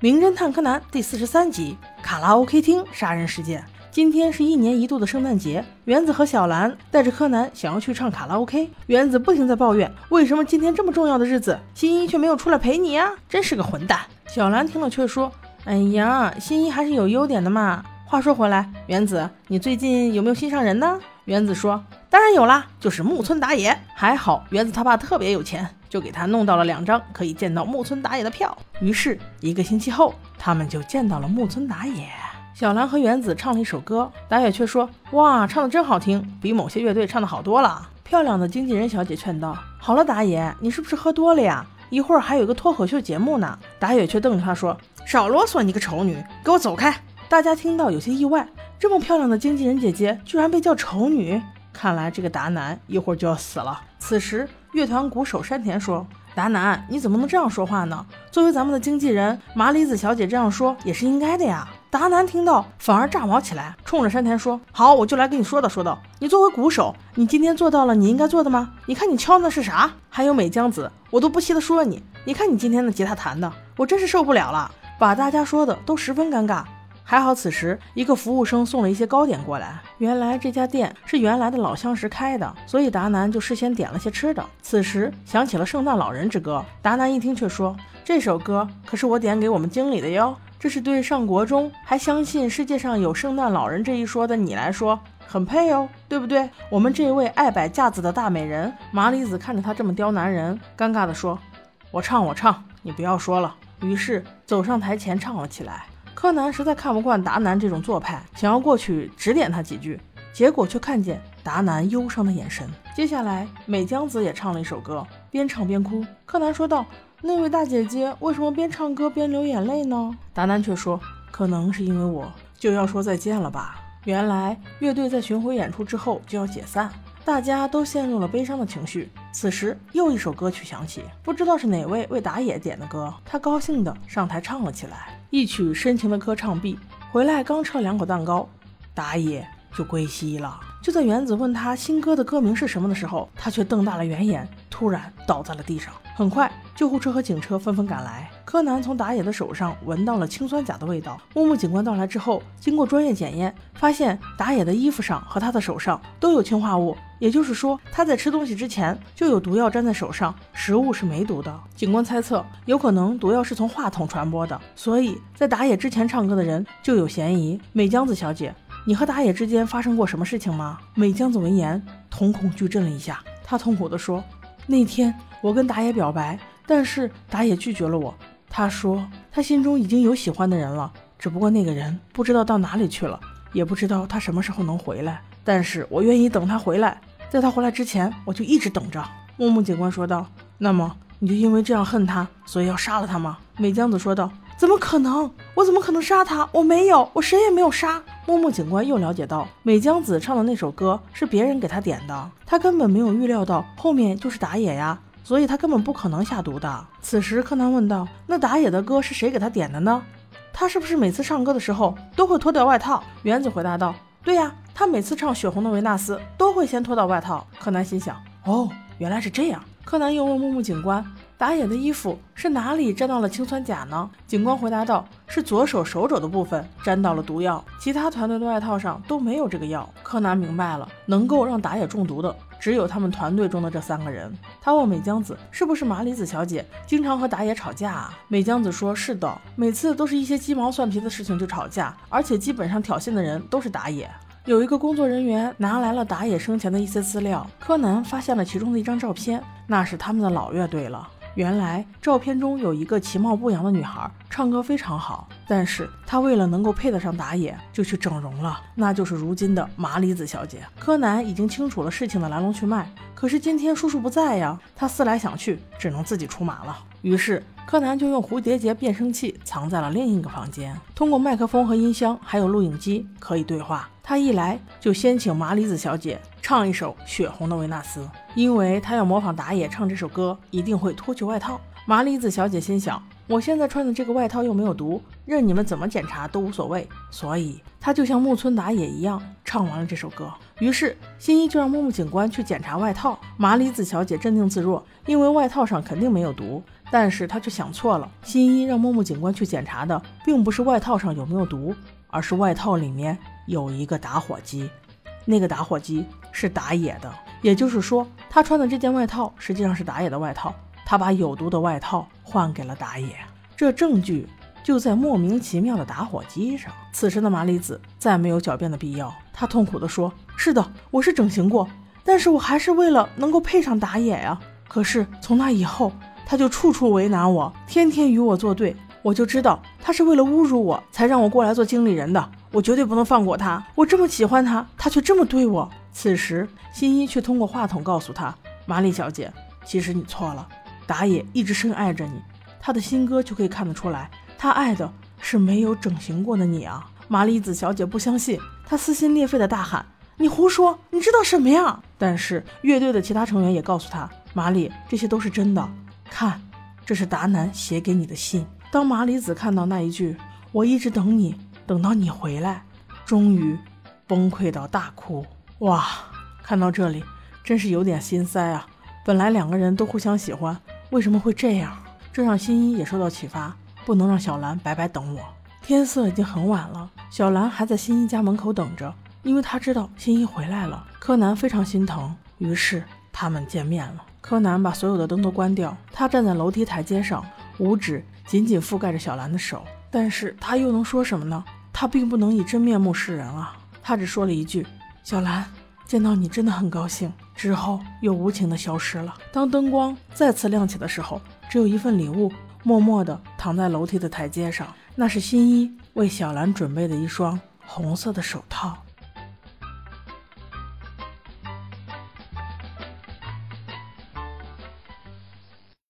名侦探柯南第四十三集卡拉 OK 厅杀人事件。今天是一年一度的圣诞节，原子和小兰带着柯南想要去唱卡拉 OK。原子不停在抱怨，为什么今天这么重要的日子，新一却没有出来陪你呀？真是个混蛋！小兰听了却说：“哎呀，新一还是有优点的嘛。话说回来，原子，你最近有没有心上人呢？”原子说：“当然有啦，就是木村打野。还好原子他爸特别有钱。”就给他弄到了两张可以见到木村打野的票。于是一个星期后，他们就见到了木村打野。小兰和原子唱了一首歌，打野却说：“哇，唱的真好听，比某些乐队唱的好多了。”漂亮的经纪人小姐劝道：“好了，打野，你是不是喝多了呀？一会儿还有个脱口秀节目呢。”打野却瞪着他说：“少啰嗦，你个丑女，给我走开！”大家听到有些意外，这么漂亮的经纪人姐姐居然被叫丑女，看来这个达南一会儿就要死了。此时。乐团鼓手山田说：“达南，你怎么能这样说话呢？作为咱们的经纪人，麻里子小姐这样说也是应该的呀。”达南听到反而炸毛起来，冲着山田说：“好，我就来跟你说道说道。你作为鼓手，你今天做到了你应该做的吗？你看你敲的是啥？还有美江子，我都不稀得说你。你看你今天的吉他弹的，我真是受不了了，把大家说的都十分尴尬。”还好，此时一个服务生送了一些糕点过来。原来这家店是原来的老相识开的，所以达南就事先点了些吃的。此时想起了《圣诞老人之歌》，达南一听却说：“这首歌可是我点给我们经理的哟，这是对上国中还相信世界上有圣诞老人这一说的你来说很配哦，对不对？”我们这位爱摆架子的大美人麻里子看着他这么刁难人，尴尬地说：“我唱，我唱，你不要说了。”于是走上台前唱了起来。柯南实在看不惯达南这种做派，想要过去指点他几句，结果却看见达南忧伤的眼神。接下来，美江子也唱了一首歌，边唱边哭。柯南说道：“那位大姐姐为什么边唱歌边流眼泪呢？”达南却说：“可能是因为我就要说再见了吧。”原来乐队在巡回演出之后就要解散。大家都陷入了悲伤的情绪。此时，又一首歌曲响起，不知道是哪位为打野点的歌。他高兴地上台唱了起来。一曲深情的歌唱毕，回来刚吃了两口蛋糕，打野就归西了。就在原子问他新歌的歌名是什么的时候，他却瞪大了圆眼，突然倒在了地上。很快，救护车和警车纷纷赶来。柯南从打野的手上闻到了氰酸钾的味道。木木警官到来之后，经过专业检验，发现打野的衣服上和他的手上都有氰化物，也就是说他在吃东西之前就有毒药粘在手上，食物是没毒的。警官猜测，有可能毒药是从话筒传播的，所以在打野之前唱歌的人就有嫌疑。美江子小姐，你和打野之间发生过什么事情吗？美江子闻言，瞳孔巨震了一下，她痛苦地说：“那天我跟打野表白，但是打野拒绝了我。”他说：“他心中已经有喜欢的人了，只不过那个人不知道到哪里去了，也不知道他什么时候能回来。但是我愿意等他回来，在他回来之前，我就一直等着。”木木警官说道：“那么你就因为这样恨他，所以要杀了他吗？”美江子说道：“怎么可能？我怎么可能杀他？我没有，我谁也没有杀。”木木警官又了解到，美江子唱的那首歌是别人给他点的，他根本没有预料到后面就是打野呀。所以他根本不可能下毒的。此时，柯南问道：“那打野的歌是谁给他点的呢？他是不是每次唱歌的时候都会脱掉外套？”原子回答道：“对呀，他每次唱《血红的维纳斯》都会先脱掉外套。”柯南心想：“哦，原来是这样。”柯南又问木木警官：“打野的衣服是哪里沾到了氰酸钾呢？”警官回答道：“是左手手肘的部分沾到了毒药，其他团队的外套上都没有这个药。”柯南明白了，能够让打野中毒的。只有他们团队中的这三个人。他问美江子：“是不是麻里子小姐经常和打野吵架？”啊？”美江子说：“是的，每次都是一些鸡毛蒜皮的事情就吵架，而且基本上挑衅的人都是打野。”有一个工作人员拿来了打野生前的一些资料，柯南发现了其中的一张照片，那是他们的老乐队了。原来照片中有一个其貌不扬的女孩，唱歌非常好，但是她为了能够配得上打野，就去整容了，那就是如今的麻里子小姐。柯南已经清楚了事情的来龙去脉，可是今天叔叔不在呀，他思来想去，只能自己出马了。于是柯南就用蝴蝶结变声器藏在了另一个房间，通过麦克风和音箱，还有录影机可以对话。他一来就先请麻里子小姐唱一首《血红的维纳斯》，因为他要模仿打野唱这首歌，一定会脱去外套。麻里子小姐心想：我现在穿的这个外套又没有毒，任你们怎么检查都无所谓。所以她就像木村打野一样唱完了这首歌。于是新一就让木木警官去检查外套。麻里子小姐镇定自若，因为外套上肯定没有毒。但是他却想错了。新一让木木警官去检查的，并不是外套上有没有毒，而是外套里面有一个打火机。那个打火机是打野的，也就是说，他穿的这件外套实际上是打野的外套。他把有毒的外套换给了打野，这证据就在莫名其妙的打火机上。此时的麻里子再没有狡辩的必要，他痛苦地说：“是的，我是整形过，但是我还是为了能够配上打野呀。可是从那以后，他就处处为难我，天天与我作对。我就知道他是为了侮辱我才让我过来做经理人的，我绝对不能放过他。我这么喜欢他，他却这么对我。”此时，新一却通过话筒告诉他：“麻里小姐，其实你错了。”打野一直深爱着你，他的新歌就可以看得出来，他爱的是没有整形过的你啊！麻里子小姐不相信，她撕心裂肺的大喊：“你胡说！你知道什么呀？”但是乐队的其他成员也告诉他：“麻里，这些都是真的。看，这是达南写给你的信。”当麻里子看到那一句“我一直等你，等到你回来”，终于崩溃到大哭。哇，看到这里真是有点心塞啊！本来两个人都互相喜欢。为什么会这样？这让新一也受到启发，不能让小兰白白等我。天色已经很晚了，小兰还在新一家门口等着，因为她知道新一回来了。柯南非常心疼，于是他们见面了。柯南把所有的灯都关掉，他站在楼梯台阶上，五指紧紧覆盖着小兰的手，但是他又能说什么呢？他并不能以真面目示人啊！他只说了一句：“小兰。”见到你真的很高兴，之后又无情的消失了。当灯光再次亮起的时候，只有一份礼物，默默地躺在楼梯的台阶上。那是新一为小兰准备的一双红色的手套。